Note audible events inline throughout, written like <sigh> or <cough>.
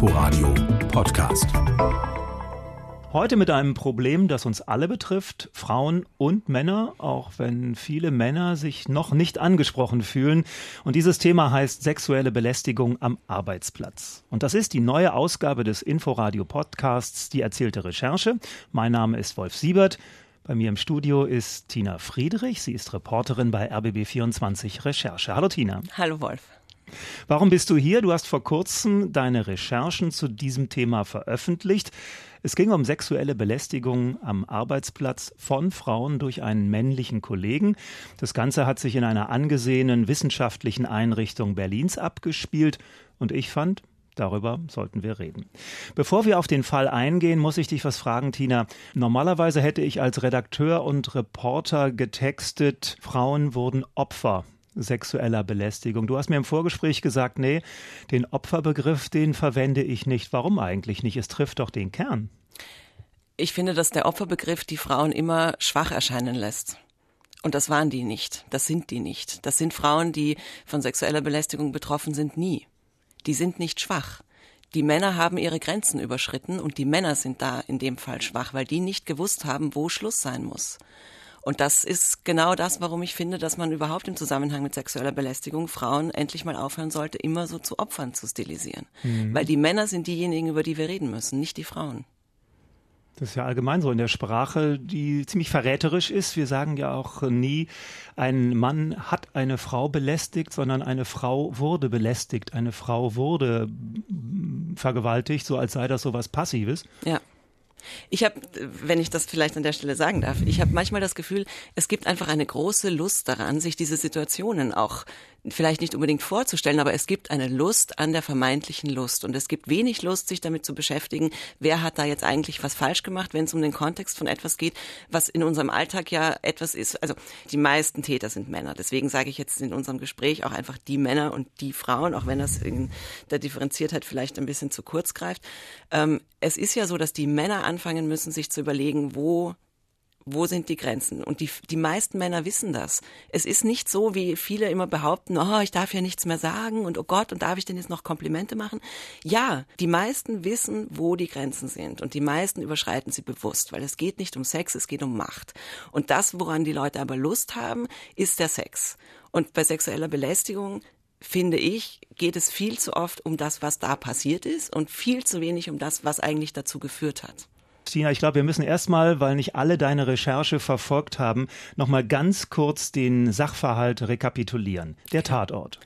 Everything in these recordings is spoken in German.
Inforadio Podcast. Heute mit einem Problem, das uns alle betrifft, Frauen und Männer, auch wenn viele Männer sich noch nicht angesprochen fühlen. Und dieses Thema heißt sexuelle Belästigung am Arbeitsplatz. Und das ist die neue Ausgabe des Inforadio Podcasts, die erzählte Recherche. Mein Name ist Wolf Siebert. Bei mir im Studio ist Tina Friedrich. Sie ist Reporterin bei RBB24 Recherche. Hallo Tina. Hallo Wolf. Warum bist du hier? Du hast vor kurzem deine Recherchen zu diesem Thema veröffentlicht. Es ging um sexuelle Belästigung am Arbeitsplatz von Frauen durch einen männlichen Kollegen. Das Ganze hat sich in einer angesehenen wissenschaftlichen Einrichtung Berlins abgespielt und ich fand, Darüber sollten wir reden. Bevor wir auf den Fall eingehen, muss ich dich was fragen, Tina. Normalerweise hätte ich als Redakteur und Reporter getextet, Frauen wurden Opfer sexueller Belästigung. Du hast mir im Vorgespräch gesagt, nee, den Opferbegriff, den verwende ich nicht. Warum eigentlich nicht? Es trifft doch den Kern. Ich finde, dass der Opferbegriff die Frauen immer schwach erscheinen lässt. Und das waren die nicht. Das sind die nicht. Das sind Frauen, die von sexueller Belästigung betroffen sind, nie. Die sind nicht schwach. Die Männer haben ihre Grenzen überschritten und die Männer sind da in dem Fall schwach, weil die nicht gewusst haben, wo Schluss sein muss. Und das ist genau das, warum ich finde, dass man überhaupt im Zusammenhang mit sexueller Belästigung Frauen endlich mal aufhören sollte, immer so zu Opfern zu stilisieren. Mhm. Weil die Männer sind diejenigen, über die wir reden müssen, nicht die Frauen. Das ist ja allgemein so in der Sprache, die ziemlich verräterisch ist. Wir sagen ja auch nie, ein Mann hat eine Frau belästigt, sondern eine Frau wurde belästigt, eine Frau wurde vergewaltigt, so als sei das so was Passives. Ja. Ich habe, wenn ich das vielleicht an der Stelle sagen darf, ich habe manchmal das Gefühl, es gibt einfach eine große Lust daran, sich diese Situationen auch vielleicht nicht unbedingt vorzustellen, aber es gibt eine Lust an der vermeintlichen Lust und es gibt wenig Lust, sich damit zu beschäftigen, wer hat da jetzt eigentlich was falsch gemacht, wenn es um den Kontext von etwas geht, was in unserem Alltag ja etwas ist. Also die meisten Täter sind Männer. Deswegen sage ich jetzt in unserem Gespräch auch einfach die Männer und die Frauen, auch wenn das in der Differenziertheit vielleicht ein bisschen zu kurz greift. Ähm, es ist ja so, dass die Männer anfangen müssen, sich zu überlegen, wo wo sind die Grenzen? Und die, die meisten Männer wissen das. Es ist nicht so, wie viele immer behaupten, oh, ich darf ja nichts mehr sagen und oh Gott, und darf ich denn jetzt noch Komplimente machen? Ja, die meisten wissen, wo die Grenzen sind und die meisten überschreiten sie bewusst, weil es geht nicht um Sex, es geht um Macht. Und das, woran die Leute aber Lust haben, ist der Sex. Und bei sexueller Belästigung finde ich, geht es viel zu oft um das, was da passiert ist und viel zu wenig um das, was eigentlich dazu geführt hat. Stina, ich glaube, wir müssen erstmal, weil nicht alle deine Recherche verfolgt haben, nochmal ganz kurz den Sachverhalt rekapitulieren. Der Tatort.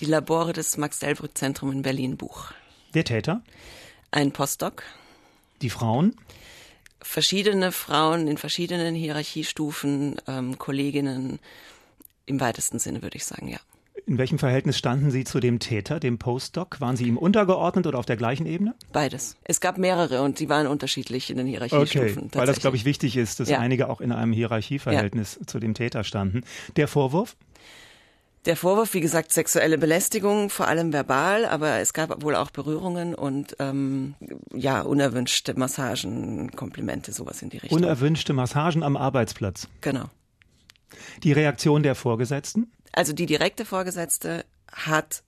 Die Labore des Max-Delbrück-Zentrum in Berlin-Buch. Der Täter? Ein Postdoc. Die Frauen? Verschiedene Frauen in verschiedenen Hierarchiestufen, ähm, Kolleginnen, im weitesten Sinne würde ich sagen, ja. In welchem Verhältnis standen Sie zu dem Täter, dem Postdoc? Waren Sie ihm untergeordnet oder auf der gleichen Ebene? Beides. Es gab mehrere und sie waren unterschiedlich in den Hierarchiestufen. Okay, weil das, glaube ich, wichtig ist, dass ja. einige auch in einem Hierarchieverhältnis ja. zu dem Täter standen. Der Vorwurf? Der Vorwurf, wie gesagt, sexuelle Belästigung, vor allem verbal, aber es gab wohl auch Berührungen und ähm, ja, unerwünschte Massagen, Komplimente, sowas in die Richtung. Unerwünschte Massagen am Arbeitsplatz. Genau. Die Reaktion der Vorgesetzten? Also die direkte Vorgesetzte hat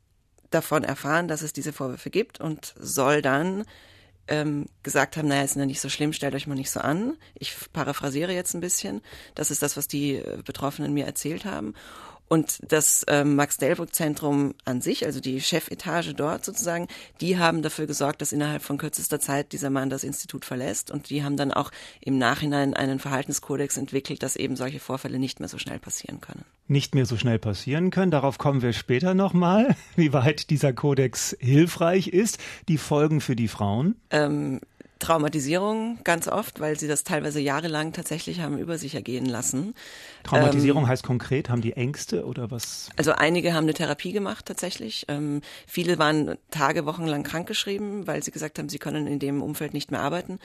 davon erfahren, dass es diese Vorwürfe gibt und soll dann ähm, gesagt haben, naja, ist ja nicht so schlimm, stellt euch mal nicht so an. Ich paraphrasiere jetzt ein bisschen. Das ist das, was die äh, Betroffenen mir erzählt haben. Und das ähm, Max-Delbrück-Zentrum an sich, also die Chefetage dort sozusagen, die haben dafür gesorgt, dass innerhalb von kürzester Zeit dieser Mann das Institut verlässt. Und die haben dann auch im Nachhinein einen Verhaltenskodex entwickelt, dass eben solche Vorfälle nicht mehr so schnell passieren können. Nicht mehr so schnell passieren können. Darauf kommen wir später nochmal, <laughs> wie weit dieser Kodex hilfreich ist. Die Folgen für die Frauen? Ähm, Traumatisierung ganz oft, weil sie das teilweise jahrelang tatsächlich haben über sich ergehen lassen. Traumatisierung ähm, heißt konkret, haben die Ängste oder was? Also einige haben eine Therapie gemacht tatsächlich. Ähm, viele waren Tage, Wochen lang krankgeschrieben, weil sie gesagt haben, sie können in dem Umfeld nicht mehr arbeiten.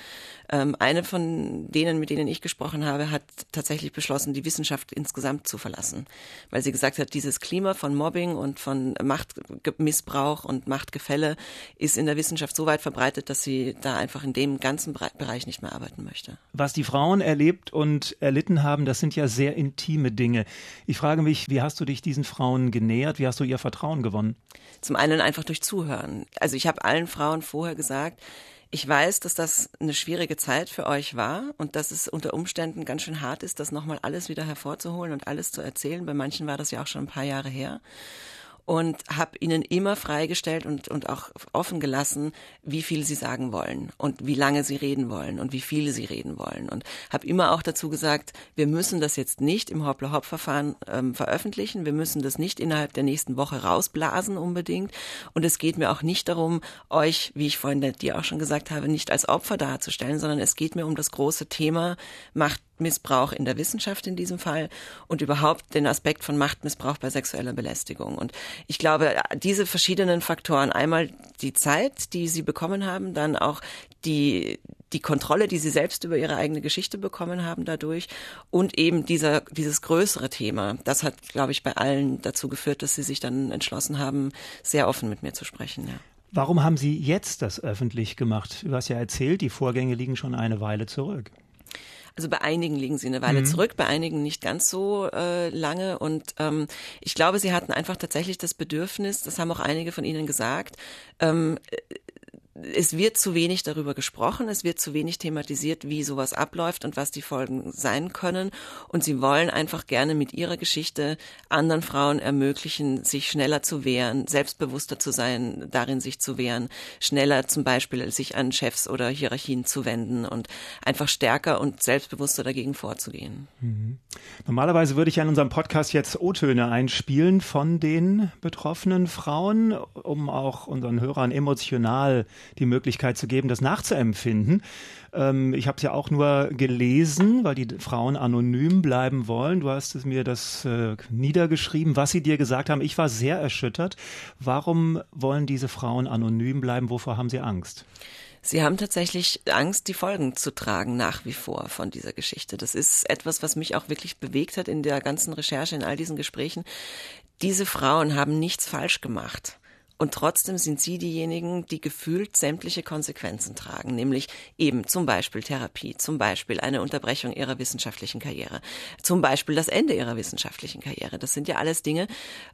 Ähm, eine von denen, mit denen ich gesprochen habe, hat tatsächlich beschlossen, die Wissenschaft insgesamt zu verlassen, weil sie gesagt hat, dieses Klima von Mobbing und von Machtmissbrauch und Machtgefälle ist in der Wissenschaft so weit verbreitet, dass sie da einfach in dem ganzen Bereich nicht mehr arbeiten möchte. Was die Frauen erlebt und erlitten haben, das sind ja sehr intime Dinge. Ich frage mich, wie hast du dich diesen Frauen genähert? Wie hast du ihr Vertrauen gewonnen? Zum einen einfach durch Zuhören. Also ich habe allen Frauen vorher gesagt, ich weiß, dass das eine schwierige Zeit für euch war und dass es unter Umständen ganz schön hart ist, das nochmal alles wieder hervorzuholen und alles zu erzählen. Bei manchen war das ja auch schon ein paar Jahre her und habe ihnen immer freigestellt und, und auch offen gelassen, wie viel sie sagen wollen und wie lange sie reden wollen und wie viele sie reden wollen. Und habe immer auch dazu gesagt, wir müssen das jetzt nicht im Hoppla-Hopp-Verfahren ähm, veröffentlichen, wir müssen das nicht innerhalb der nächsten Woche rausblasen unbedingt. Und es geht mir auch nicht darum, euch, wie ich vorhin dir auch schon gesagt habe, nicht als Opfer darzustellen, sondern es geht mir um das große Thema Macht Machtmissbrauch in der Wissenschaft in diesem Fall und überhaupt den Aspekt von Machtmissbrauch bei sexueller Belästigung. Und ich glaube, diese verschiedenen Faktoren, einmal die Zeit, die sie bekommen haben, dann auch die, die Kontrolle, die sie selbst über ihre eigene Geschichte bekommen haben dadurch und eben dieser, dieses größere Thema. Das hat, glaube ich, bei allen dazu geführt, dass sie sich dann entschlossen haben, sehr offen mit mir zu sprechen, ja. Warum haben Sie jetzt das öffentlich gemacht? Du hast ja erzählt, die Vorgänge liegen schon eine Weile zurück. Also bei einigen liegen sie eine Weile mhm. zurück, bei einigen nicht ganz so äh, lange. Und ähm, ich glaube, sie hatten einfach tatsächlich das Bedürfnis, das haben auch einige von Ihnen gesagt, ähm, es wird zu wenig darüber gesprochen, es wird zu wenig thematisiert, wie sowas abläuft und was die Folgen sein können. Und sie wollen einfach gerne mit ihrer Geschichte anderen Frauen ermöglichen, sich schneller zu wehren, selbstbewusster zu sein, darin sich zu wehren, schneller zum Beispiel sich an Chefs oder Hierarchien zu wenden und einfach stärker und selbstbewusster dagegen vorzugehen. Mhm. Normalerweise würde ich in unserem Podcast jetzt O-Töne einspielen von den betroffenen Frauen, um auch unseren Hörern emotional die Möglichkeit zu geben, das nachzuempfinden. Ähm, ich habe es ja auch nur gelesen, weil die Frauen anonym bleiben wollen. Du hast mir das äh, niedergeschrieben, was sie dir gesagt haben. Ich war sehr erschüttert. Warum wollen diese Frauen anonym bleiben? Wovor haben sie Angst? Sie haben tatsächlich Angst, die Folgen zu tragen, nach wie vor von dieser Geschichte. Das ist etwas, was mich auch wirklich bewegt hat in der ganzen Recherche, in all diesen Gesprächen. Diese Frauen haben nichts falsch gemacht. Und trotzdem sind sie diejenigen, die gefühlt sämtliche Konsequenzen tragen, nämlich eben zum Beispiel Therapie, zum Beispiel eine Unterbrechung ihrer wissenschaftlichen Karriere, zum Beispiel das Ende ihrer wissenschaftlichen Karriere. Das sind ja alles Dinge.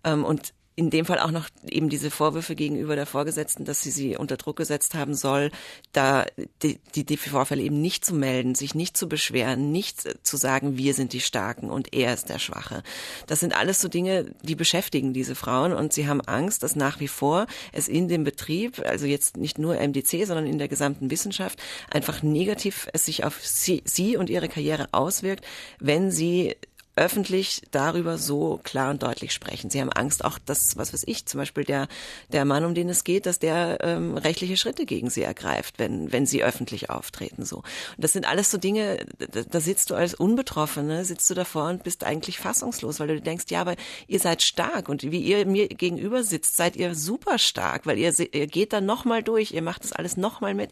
Ähm, und in dem Fall auch noch eben diese Vorwürfe gegenüber der Vorgesetzten, dass sie sie unter Druck gesetzt haben soll, da die, die, die Vorfälle eben nicht zu melden, sich nicht zu beschweren, nicht zu sagen, wir sind die Starken und er ist der Schwache. Das sind alles so Dinge, die beschäftigen diese Frauen und sie haben Angst, dass nach wie vor es in dem Betrieb, also jetzt nicht nur MDC, sondern in der gesamten Wissenschaft, einfach negativ es sich auf sie, sie und ihre Karriere auswirkt, wenn sie öffentlich darüber so klar und deutlich sprechen. Sie haben Angst auch, dass, was weiß ich, zum Beispiel der, der Mann, um den es geht, dass der ähm, rechtliche Schritte gegen sie ergreift, wenn, wenn sie öffentlich auftreten. So. Und das sind alles so Dinge, da, da sitzt du als Unbetroffene, sitzt du davor und bist eigentlich fassungslos, weil du denkst, ja, aber ihr seid stark und wie ihr mir gegenüber sitzt, seid ihr super stark, weil ihr, ihr geht dann nochmal durch, ihr macht das alles nochmal mit.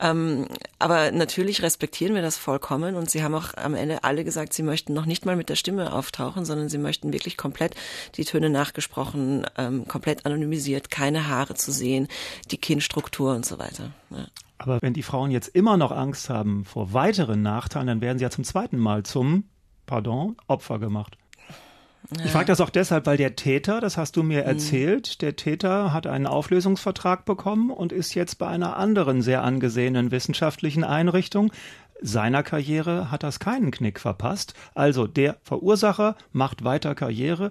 Ähm, aber natürlich respektieren wir das vollkommen und sie haben auch am Ende alle gesagt, sie möchten noch nicht mal mit der Stimme auftauchen, sondern sie möchten wirklich komplett die Töne nachgesprochen, ähm, komplett anonymisiert, keine Haare zu sehen, die Kinnstruktur und so weiter. Ja. Aber wenn die Frauen jetzt immer noch Angst haben vor weiteren Nachteilen, dann werden sie ja zum zweiten Mal zum, pardon, Opfer gemacht. Ja. Ich frage das auch deshalb, weil der Täter, das hast du mir mhm. erzählt, der Täter hat einen Auflösungsvertrag bekommen und ist jetzt bei einer anderen sehr angesehenen wissenschaftlichen Einrichtung seiner Karriere hat das keinen Knick verpasst. Also der Verursacher macht weiter Karriere.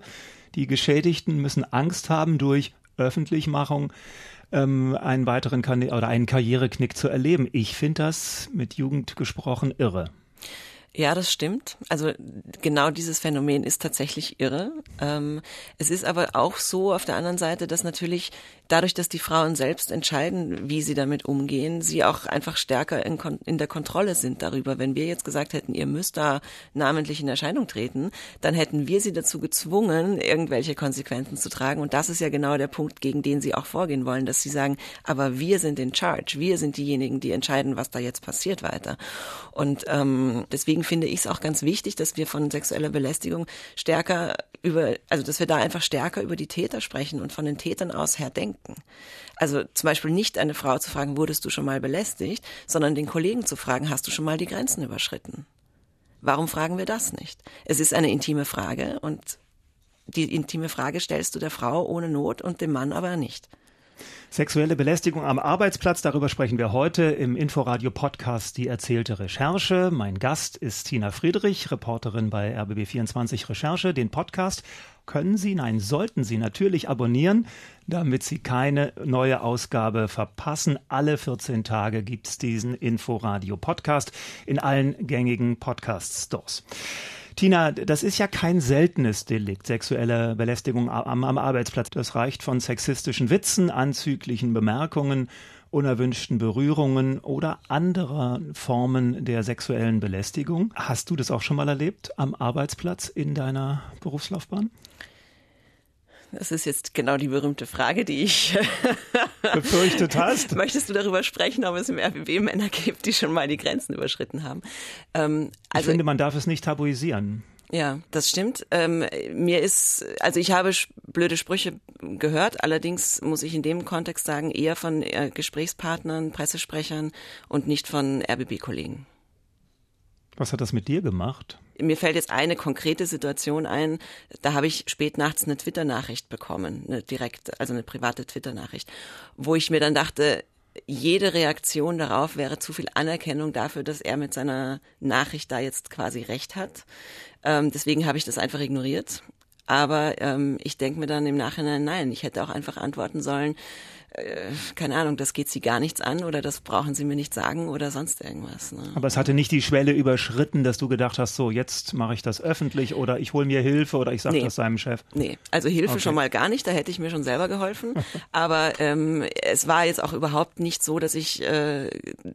Die Geschädigten müssen Angst haben durch Öffentlichmachung ähm, einen weiteren Karri oder einen Karriereknick zu erleben. Ich finde das mit Jugend gesprochen irre. Ja, das stimmt. Also genau dieses Phänomen ist tatsächlich irre. Ähm, es ist aber auch so auf der anderen Seite, dass natürlich dadurch, dass die Frauen selbst entscheiden, wie sie damit umgehen, sie auch einfach stärker in, in, der Kontrolle sind darüber. Wenn wir jetzt gesagt hätten, ihr müsst da namentlich in Erscheinung treten, dann hätten wir sie dazu gezwungen, irgendwelche Konsequenzen zu tragen. Und das ist ja genau der Punkt, gegen den sie auch vorgehen wollen, dass sie sagen, aber wir sind in charge, wir sind diejenigen, die entscheiden, was da jetzt passiert weiter. Und ähm, deswegen finde ich es auch ganz wichtig, dass wir von sexueller Belästigung stärker über, also dass wir da einfach stärker über die Täter sprechen und von den Tätern aus her denken denken. Also zum Beispiel nicht eine Frau zu fragen, wurdest du schon mal belästigt, sondern den Kollegen zu fragen, hast du schon mal die Grenzen überschritten? Warum fragen wir das nicht? Es ist eine intime Frage und die intime Frage stellst du der Frau ohne Not und dem Mann aber nicht. Sexuelle Belästigung am Arbeitsplatz, darüber sprechen wir heute im Inforadio Podcast Die erzählte Recherche. Mein Gast ist Tina Friedrich, Reporterin bei RBB24 Recherche. Den Podcast können Sie, nein, sollten Sie natürlich abonnieren, damit Sie keine neue Ausgabe verpassen. Alle 14 Tage gibt es diesen Inforadio Podcast in allen gängigen Podcast Stores. Tina, das ist ja kein seltenes Delikt, sexuelle Belästigung am, am Arbeitsplatz. Das reicht von sexistischen Witzen, anzüglichen Bemerkungen, unerwünschten Berührungen oder anderer Formen der sexuellen Belästigung. Hast du das auch schon mal erlebt am Arbeitsplatz in deiner Berufslaufbahn? Das ist jetzt genau die berühmte Frage, die ich <laughs> befürchtet hast. Möchtest du darüber sprechen, ob es im RBB Männer gibt, die schon mal die Grenzen überschritten haben? Ähm, also, ich finde, man darf es nicht tabuisieren. Ja, das stimmt. Ähm, mir ist, also ich habe blöde Sprüche gehört, allerdings muss ich in dem Kontext sagen, eher von äh, Gesprächspartnern, Pressesprechern und nicht von RBB-Kollegen. Was hat das mit dir gemacht? Mir fällt jetzt eine konkrete Situation ein. Da habe ich spät nachts eine Twitter-Nachricht bekommen, eine direkte, also eine private Twitter-Nachricht, wo ich mir dann dachte, jede Reaktion darauf wäre zu viel Anerkennung dafür, dass er mit seiner Nachricht da jetzt quasi recht hat. Ähm, deswegen habe ich das einfach ignoriert. Aber ähm, ich denke mir dann im Nachhinein, nein, ich hätte auch einfach antworten sollen, äh, keine Ahnung, das geht sie gar nichts an oder das brauchen sie mir nicht sagen oder sonst irgendwas. Ne? Aber es hatte nicht die Schwelle überschritten, dass du gedacht hast, so jetzt mache ich das öffentlich oder ich hole mir Hilfe oder ich sage nee. das seinem Chef. Nee, also Hilfe okay. schon mal gar nicht, da hätte ich mir schon selber geholfen. <laughs> Aber ähm, es war jetzt auch überhaupt nicht so, dass ich äh,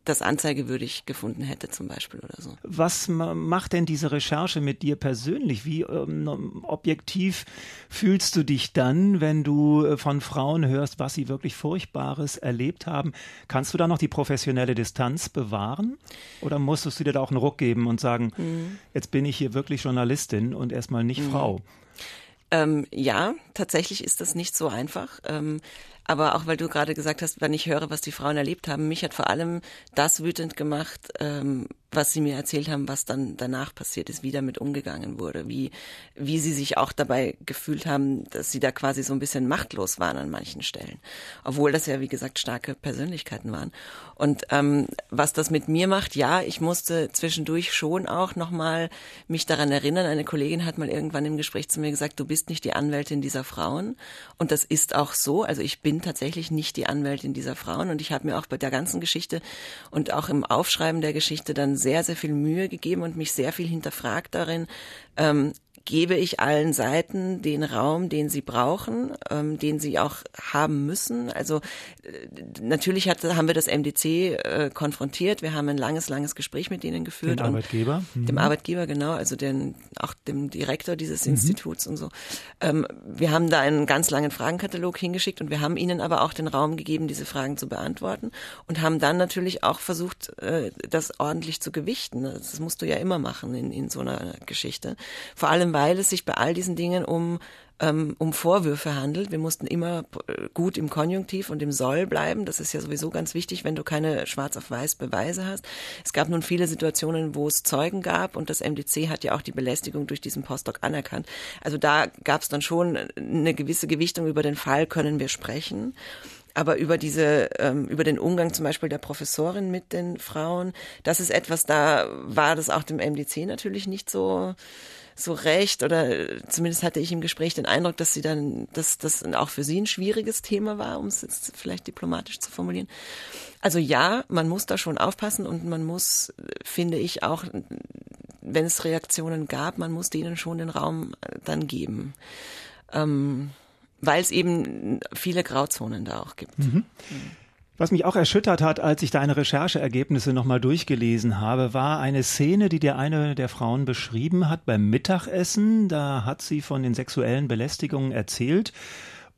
das anzeigewürdig gefunden hätte zum Beispiel oder so. Was macht denn diese Recherche mit dir persönlich? Wie ähm, objektiv fühlst du dich dann, wenn du äh, von Frauen hörst, was sie wirklich Furchtbares erlebt haben. Kannst du da noch die professionelle Distanz bewahren? Oder musstest du dir da auch einen Ruck geben und sagen, mhm. jetzt bin ich hier wirklich Journalistin und erstmal nicht mhm. Frau? Ähm, ja, tatsächlich ist das nicht so einfach. Ähm, aber auch weil du gerade gesagt hast, wenn ich höre, was die Frauen erlebt haben, mich hat vor allem das wütend gemacht, ähm, was sie mir erzählt haben, was dann danach passiert ist, wie damit umgegangen wurde, wie, wie sie sich auch dabei gefühlt haben, dass sie da quasi so ein bisschen machtlos waren an manchen Stellen. Obwohl das ja, wie gesagt, starke Persönlichkeiten waren. Und ähm, was das mit mir macht, ja, ich musste zwischendurch schon auch nochmal mich daran erinnern. Eine Kollegin hat mal irgendwann im Gespräch zu mir gesagt, du bist nicht die Anwältin dieser Frauen. Und das ist auch so. Also ich bin tatsächlich nicht die Anwältin dieser Frauen. Und ich habe mir auch bei der ganzen Geschichte und auch im Aufschreiben der Geschichte dann sehr, sehr viel Mühe gegeben und mich sehr viel hinterfragt darin, ähm, gebe ich allen Seiten den Raum, den sie brauchen, ähm, den sie auch haben müssen. Also äh, natürlich hat, haben wir das MDC äh, konfrontiert. Wir haben ein langes, langes Gespräch mit denen geführt. Dem Arbeitgeber? Mhm. Dem Arbeitgeber, genau, also den, auch dem Direktor dieses mhm. Instituts und so. Ähm, wir haben da einen ganz langen Fragenkatalog hingeschickt und wir haben ihnen aber auch den Raum gegeben, diese Fragen zu beantworten und haben dann natürlich auch versucht, äh, das ordentlich zu gewichten. Das musst du ja immer machen in, in so einer Geschichte. Vor allem weil es sich bei all diesen Dingen um ähm, um Vorwürfe handelt. Wir mussten immer äh, gut im Konjunktiv und im Soll bleiben. Das ist ja sowieso ganz wichtig, wenn du keine schwarz auf weiß Beweise hast. Es gab nun viele Situationen, wo es Zeugen gab und das MDC hat ja auch die Belästigung durch diesen Postdoc anerkannt. Also da gab es dann schon eine gewisse Gewichtung über den Fall, können wir sprechen aber über diese, ähm, über den Umgang zum Beispiel der Professorin mit den Frauen, das ist etwas, da war das auch dem MDC natürlich nicht so so recht oder zumindest hatte ich im Gespräch den Eindruck, dass sie dann, dass das auch für sie ein schwieriges Thema war, um es jetzt vielleicht diplomatisch zu formulieren. Also ja, man muss da schon aufpassen und man muss, finde ich, auch, wenn es Reaktionen gab, man muss denen schon den Raum dann geben. Ähm, weil es eben viele Grauzonen da auch gibt. Mhm. Was mich auch erschüttert hat, als ich deine Rechercheergebnisse nochmal durchgelesen habe, war eine Szene, die dir eine der Frauen beschrieben hat beim Mittagessen. Da hat sie von den sexuellen Belästigungen erzählt.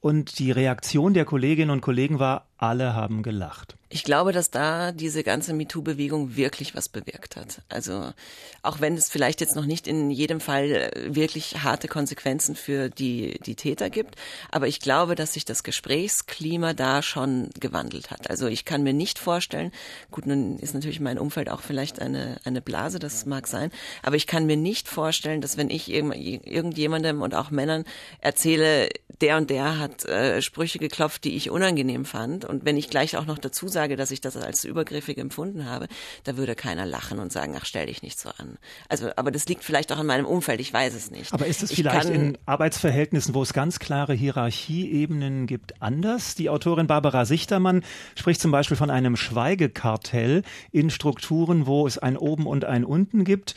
Und die Reaktion der Kolleginnen und Kollegen war, alle haben gelacht. Ich glaube, dass da diese ganze MeToo-Bewegung wirklich was bewirkt hat. Also auch wenn es vielleicht jetzt noch nicht in jedem Fall äh, wirklich harte Konsequenzen für die, die Täter gibt, aber ich glaube, dass sich das Gesprächsklima da schon gewandelt hat. Also ich kann mir nicht vorstellen, gut, nun ist natürlich mein Umfeld auch vielleicht eine, eine Blase, das mag sein, aber ich kann mir nicht vorstellen, dass wenn ich irgendjemandem und auch Männern erzähle, der und der hat äh, Sprüche geklopft, die ich unangenehm fand und wenn ich gleich auch noch dazu sage, sage, dass ich das als übergriffig empfunden habe, da würde keiner lachen und sagen, ach, stell dich nicht so an. Also, aber das liegt vielleicht auch in meinem Umfeld, ich weiß es nicht. Aber ist es vielleicht in Arbeitsverhältnissen, wo es ganz klare Hierarchieebenen gibt, anders? Die Autorin Barbara Sichtermann spricht zum Beispiel von einem Schweigekartell in Strukturen, wo es ein Oben und ein Unten gibt.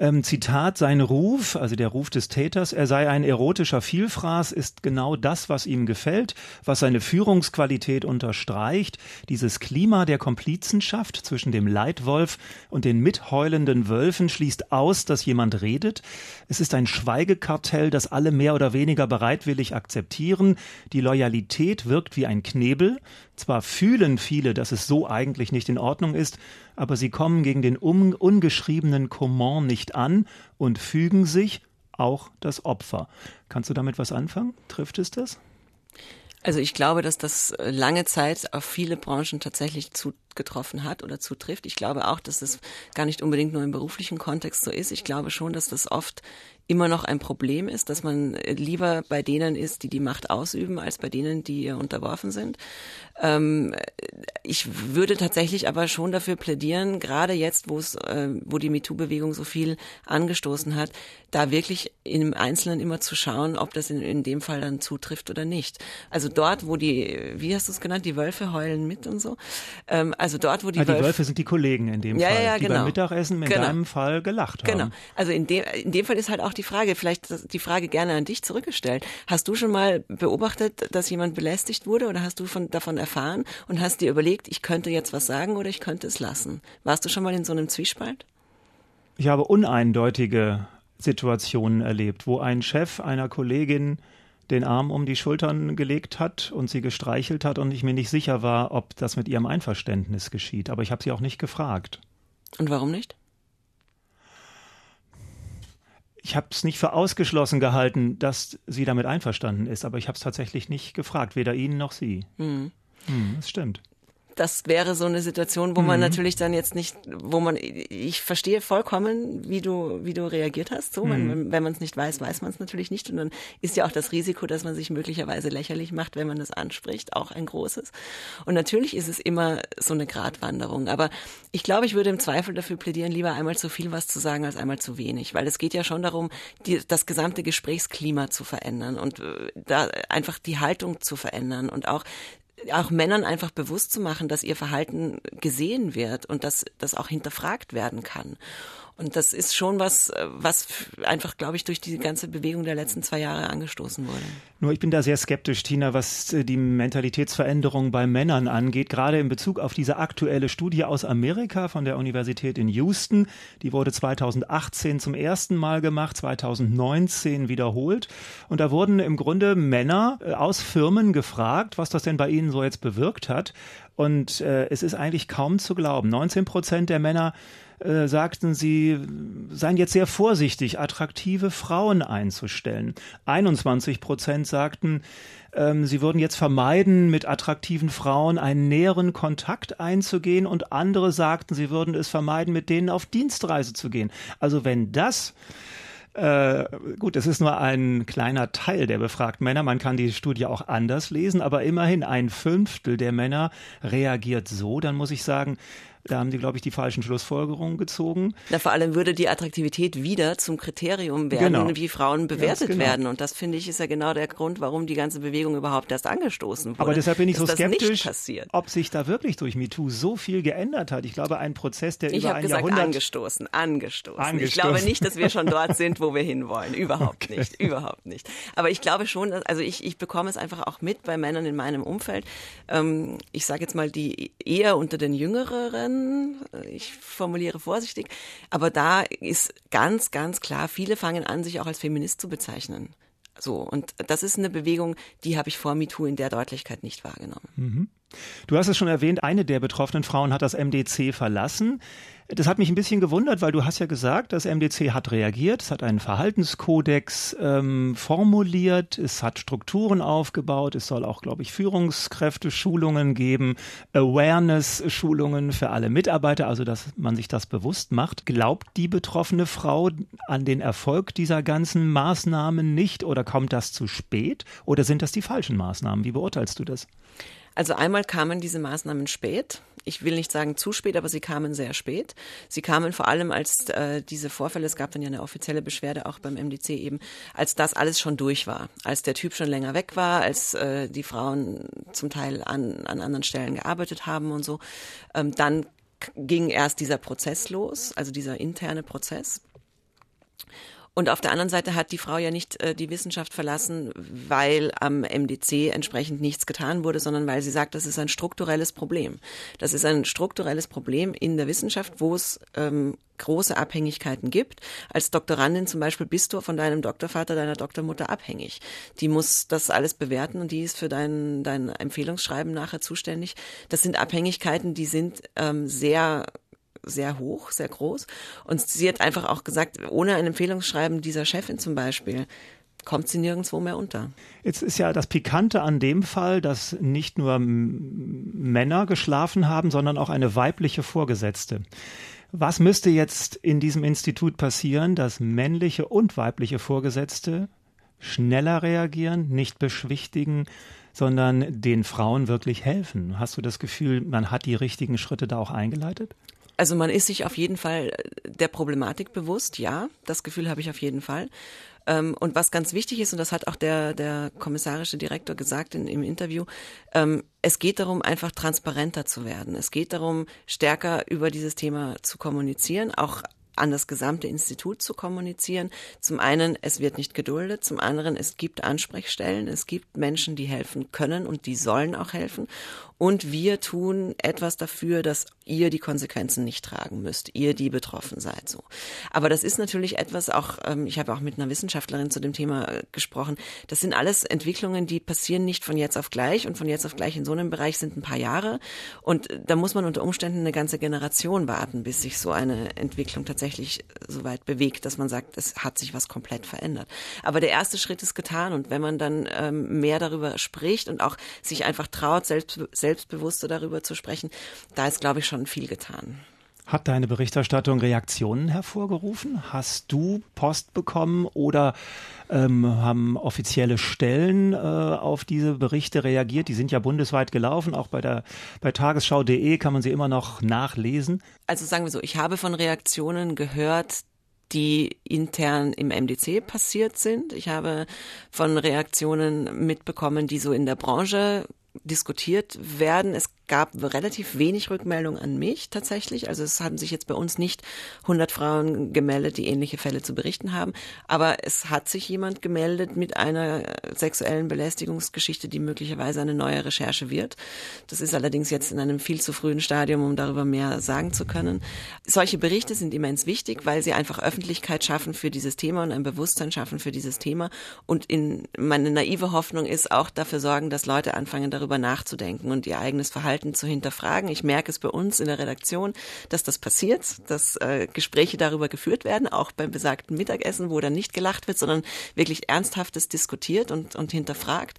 Ähm, Zitat, sein Ruf, also der Ruf des Täters, er sei ein erotischer Vielfraß, ist genau das, was ihm gefällt, was seine Führungsqualität unterstreicht. Dieses Klima der Komplizenschaft zwischen dem Leitwolf und den mitheulenden Wölfen schließt aus, dass jemand redet. Es ist ein Schweigekartell, das alle mehr oder weniger bereitwillig akzeptieren. Die Loyalität wirkt wie ein Knebel. Zwar fühlen viele, dass es so eigentlich nicht in Ordnung ist, aber sie kommen gegen den un ungeschriebenen Command nicht an und fügen sich auch das Opfer. Kannst du damit was anfangen? Trifft es das? Also ich glaube, dass das lange Zeit auf viele Branchen tatsächlich zugetroffen hat oder zutrifft. Ich glaube auch, dass das gar nicht unbedingt nur im beruflichen Kontext so ist. Ich glaube schon, dass das oft immer noch ein Problem ist, dass man lieber bei denen ist, die die Macht ausüben, als bei denen, die ihr unterworfen sind. Ähm, ich würde tatsächlich aber schon dafür plädieren, gerade jetzt, wo es, äh, wo die MeToo-Bewegung so viel angestoßen hat, da wirklich im Einzelnen immer zu schauen, ob das in, in dem Fall dann zutrifft oder nicht. Also dort, wo die, wie hast du es genannt, die Wölfe heulen mit und so. Ähm, also dort, wo die, ah, die Wölfe, Wölfe sind die Kollegen in dem ja, Fall, ja, die genau. beim Mittagessen in genau. deinem Fall gelacht haben. Genau. Also in dem, in dem Fall ist halt auch die Frage, vielleicht die Frage gerne an dich zurückgestellt. Hast du schon mal beobachtet, dass jemand belästigt wurde oder hast du von, davon erfahren und hast dir überlegt, ich könnte jetzt was sagen oder ich könnte es lassen? Warst du schon mal in so einem Zwiespalt? Ich habe uneindeutige Situationen erlebt, wo ein Chef einer Kollegin den Arm um die Schultern gelegt hat und sie gestreichelt hat und ich mir nicht sicher war, ob das mit ihrem Einverständnis geschieht. Aber ich habe sie auch nicht gefragt. Und warum nicht? Ich habe es nicht für ausgeschlossen gehalten, dass sie damit einverstanden ist, aber ich habe es tatsächlich nicht gefragt, weder ihn noch sie. Hm. Hm, das stimmt das wäre so eine Situation, wo man mhm. natürlich dann jetzt nicht, wo man, ich verstehe vollkommen, wie du, wie du reagiert hast. So, mhm. man, wenn man es nicht weiß, weiß man es natürlich nicht. Und dann ist ja auch das Risiko, dass man sich möglicherweise lächerlich macht, wenn man das anspricht, auch ein großes. Und natürlich ist es immer so eine Gratwanderung. Aber ich glaube, ich würde im Zweifel dafür plädieren, lieber einmal zu viel was zu sagen, als einmal zu wenig. Weil es geht ja schon darum, die, das gesamte Gesprächsklima zu verändern und äh, da einfach die Haltung zu verändern und auch auch Männern einfach bewusst zu machen, dass ihr Verhalten gesehen wird und dass das auch hinterfragt werden kann. Und das ist schon was, äh, was einfach, glaube ich, durch die ganze Bewegung der letzten zwei Jahre angestoßen wurde. Nur ich bin da sehr skeptisch, Tina, was äh, die Mentalitätsveränderung bei Männern angeht, gerade in Bezug auf diese aktuelle Studie aus Amerika von der Universität in Houston. Die wurde 2018 zum ersten Mal gemacht, 2019 wiederholt. Und da wurden im Grunde Männer äh, aus Firmen gefragt, was das denn bei ihnen so jetzt bewirkt hat. Und äh, es ist eigentlich kaum zu glauben. 19 Prozent der Männer äh, sagten, sie seien jetzt sehr vorsichtig, attraktive Frauen einzustellen. 21 Prozent sagten, ähm, sie würden jetzt vermeiden, mit attraktiven Frauen einen näheren Kontakt einzugehen und andere sagten, sie würden es vermeiden, mit denen auf Dienstreise zu gehen. Also wenn das äh, gut, es ist nur ein kleiner Teil der befragten Männer. Man kann die Studie auch anders lesen, aber immerhin ein Fünftel der Männer reagiert so. Dann muss ich sagen, da haben die, glaube ich, die falschen Schlussfolgerungen gezogen. Na, vor allem würde die Attraktivität wieder zum Kriterium werden, genau. wie Frauen bewertet genau. werden. Und das, finde ich, ist ja genau der Grund, warum die ganze Bewegung überhaupt erst angestoßen wurde. Aber deshalb bin ich so skeptisch, ob sich da wirklich durch MeToo so viel geändert hat. Ich glaube, ein Prozess, der ich über ein gesagt, Jahrhundert... angestoßen, angestoßen, angestoßen. Ich glaube nicht, dass wir schon dort sind, wo wir hinwollen. Überhaupt okay. nicht, überhaupt nicht. Aber ich glaube schon, also ich, ich bekomme es einfach auch mit bei Männern in meinem Umfeld. Ähm, ich sage jetzt mal, die eher unter den Jüngeren ich formuliere vorsichtig, aber da ist ganz, ganz klar, viele fangen an, sich auch als Feminist zu bezeichnen. So, und das ist eine Bewegung, die habe ich vor MeToo in der Deutlichkeit nicht wahrgenommen. Mhm. Du hast es schon erwähnt, eine der betroffenen Frauen hat das MDC verlassen. Das hat mich ein bisschen gewundert, weil du hast ja gesagt, das MDC hat reagiert, es hat einen Verhaltenskodex ähm, formuliert, es hat Strukturen aufgebaut, es soll auch, glaube ich, Führungskräfte-Schulungen geben, Awareness-Schulungen für alle Mitarbeiter, also dass man sich das bewusst macht. Glaubt die betroffene Frau an den Erfolg dieser ganzen Maßnahmen nicht oder kommt das zu spät oder sind das die falschen Maßnahmen? Wie beurteilst du das? Also einmal kamen diese Maßnahmen spät. Ich will nicht sagen zu spät, aber sie kamen sehr spät. Sie kamen vor allem, als äh, diese Vorfälle, es gab dann ja eine offizielle Beschwerde auch beim MDC eben, als das alles schon durch war, als der Typ schon länger weg war, als äh, die Frauen zum Teil an, an anderen Stellen gearbeitet haben und so. Ähm, dann ging erst dieser Prozess los, also dieser interne Prozess. Und auf der anderen Seite hat die Frau ja nicht äh, die Wissenschaft verlassen, weil am MDC entsprechend nichts getan wurde, sondern weil sie sagt, das ist ein strukturelles Problem. Das ist ein strukturelles Problem in der Wissenschaft, wo es ähm, große Abhängigkeiten gibt. Als Doktorandin zum Beispiel bist du von deinem Doktorvater, deiner Doktormutter abhängig. Die muss das alles bewerten und die ist für dein, dein Empfehlungsschreiben nachher zuständig. Das sind Abhängigkeiten, die sind ähm, sehr sehr hoch, sehr groß. Und sie hat einfach auch gesagt, ohne ein Empfehlungsschreiben dieser Chefin zum Beispiel, kommt sie nirgendwo mehr unter. Jetzt ist ja das Pikante an dem Fall, dass nicht nur Männer geschlafen haben, sondern auch eine weibliche Vorgesetzte. Was müsste jetzt in diesem Institut passieren, dass männliche und weibliche Vorgesetzte schneller reagieren, nicht beschwichtigen, sondern den Frauen wirklich helfen? Hast du das Gefühl, man hat die richtigen Schritte da auch eingeleitet? Also man ist sich auf jeden Fall äh, der Problematik bewusst, ja, das Gefühl habe ich auf jeden Fall. Ähm, und was ganz wichtig ist, und das hat auch der, der kommissarische Direktor gesagt in, im Interview, ähm, es geht darum, einfach transparenter zu werden. Es geht darum, stärker über dieses Thema zu kommunizieren, auch an das gesamte Institut zu kommunizieren. Zum einen, es wird nicht geduldet. Zum anderen, es gibt Ansprechstellen. Es gibt Menschen, die helfen können und die sollen auch helfen. Und wir tun etwas dafür, dass ihr die Konsequenzen nicht tragen müsst, ihr die betroffen seid. So. Aber das ist natürlich etwas auch, ähm, ich habe auch mit einer Wissenschaftlerin zu dem Thema äh, gesprochen, das sind alles Entwicklungen, die passieren nicht von jetzt auf gleich und von jetzt auf gleich in so einem Bereich sind ein paar Jahre. Und da muss man unter Umständen eine ganze Generation warten, bis sich so eine Entwicklung tatsächlich so weit bewegt, dass man sagt, es hat sich was komplett verändert. Aber der erste Schritt ist getan und wenn man dann ähm, mehr darüber spricht und auch sich einfach traut, selbst selbstbewusster darüber zu sprechen, da ist, glaube ich, schon viel getan. Hat deine Berichterstattung Reaktionen hervorgerufen? Hast du Post bekommen oder ähm, haben offizielle Stellen äh, auf diese Berichte reagiert? Die sind ja bundesweit gelaufen, auch bei der bei tagesschau.de kann man sie immer noch nachlesen. Also sagen wir so, ich habe von Reaktionen gehört, die intern im MDC passiert sind. Ich habe von Reaktionen mitbekommen, die so in der Branche diskutiert werden. Es gab relativ wenig Rückmeldung an mich tatsächlich. Also es haben sich jetzt bei uns nicht 100 Frauen gemeldet, die ähnliche Fälle zu berichten haben. Aber es hat sich jemand gemeldet mit einer sexuellen Belästigungsgeschichte, die möglicherweise eine neue Recherche wird. Das ist allerdings jetzt in einem viel zu frühen Stadium, um darüber mehr sagen zu können. Solche Berichte sind immens wichtig, weil sie einfach Öffentlichkeit schaffen für dieses Thema und ein Bewusstsein schaffen für dieses Thema. Und in meine naive Hoffnung ist auch dafür sorgen, dass Leute anfangen, darüber nachzudenken und ihr eigenes Verhalten Verhalten zu hinterfragen. Ich merke es bei uns in der Redaktion, dass das passiert, dass äh, Gespräche darüber geführt werden, auch beim besagten Mittagessen, wo dann nicht gelacht wird, sondern wirklich ernsthaftes diskutiert und, und hinterfragt.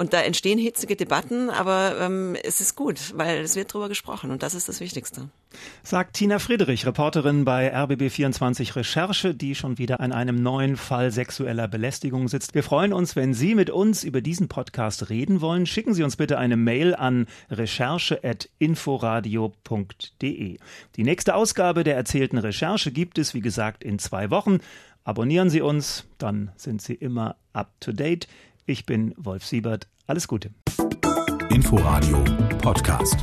Und da entstehen hitzige Debatten, aber ähm, es ist gut, weil es wird darüber gesprochen und das ist das Wichtigste. Sagt Tina Friedrich, Reporterin bei RBB24 Recherche, die schon wieder an einem neuen Fall sexueller Belästigung sitzt. Wir freuen uns, wenn Sie mit uns über diesen Podcast reden wollen. Schicken Sie uns bitte eine Mail an recherche.inforadio.de. Die nächste Ausgabe der erzählten Recherche gibt es, wie gesagt, in zwei Wochen. Abonnieren Sie uns, dann sind Sie immer up to date. Ich bin Wolf Siebert. Alles Gute. Inforadio Podcast.